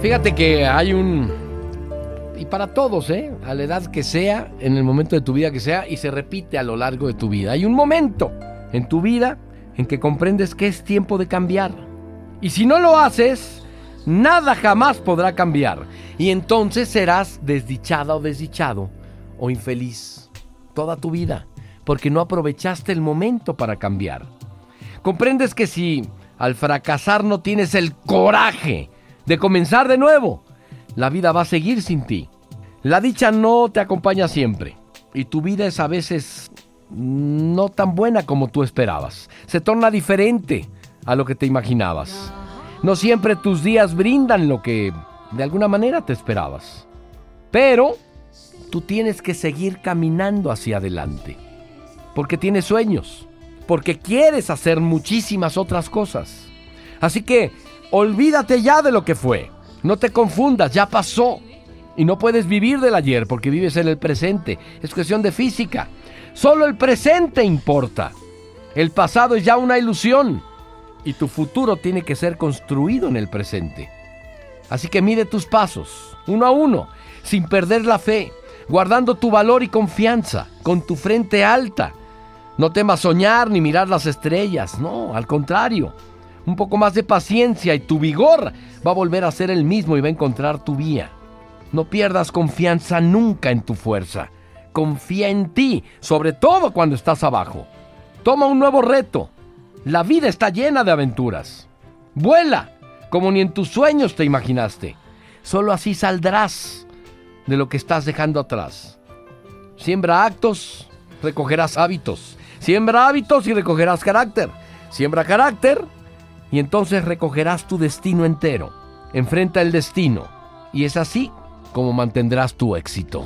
Fíjate que hay un... Y para todos, ¿eh? A la edad que sea, en el momento de tu vida que sea, y se repite a lo largo de tu vida. Hay un momento en tu vida en que comprendes que es tiempo de cambiar. Y si no lo haces, nada jamás podrá cambiar. Y entonces serás desdichada o desdichado o infeliz toda tu vida, porque no aprovechaste el momento para cambiar. Comprendes que si al fracasar no tienes el coraje de comenzar de nuevo, la vida va a seguir sin ti. La dicha no te acompaña siempre y tu vida es a veces no tan buena como tú esperabas. Se torna diferente a lo que te imaginabas. No siempre tus días brindan lo que de alguna manera te esperabas. Pero tú tienes que seguir caminando hacia adelante. Porque tienes sueños. Porque quieres hacer muchísimas otras cosas. Así que olvídate ya de lo que fue. No te confundas, ya pasó. Y no puedes vivir del ayer porque vives en el presente. Es cuestión de física. Solo el presente importa. El pasado es ya una ilusión. Y tu futuro tiene que ser construido en el presente. Así que mide tus pasos, uno a uno, sin perder la fe, guardando tu valor y confianza, con tu frente alta. No temas soñar ni mirar las estrellas, no, al contrario. Un poco más de paciencia y tu vigor va a volver a ser el mismo y va a encontrar tu vía. No pierdas confianza nunca en tu fuerza. Confía en ti, sobre todo cuando estás abajo. Toma un nuevo reto. La vida está llena de aventuras. Vuela, como ni en tus sueños te imaginaste. Solo así saldrás de lo que estás dejando atrás. Siembra actos, recogerás hábitos. Siembra hábitos y recogerás carácter. Siembra carácter y entonces recogerás tu destino entero. Enfrenta el destino y es así como mantendrás tu éxito.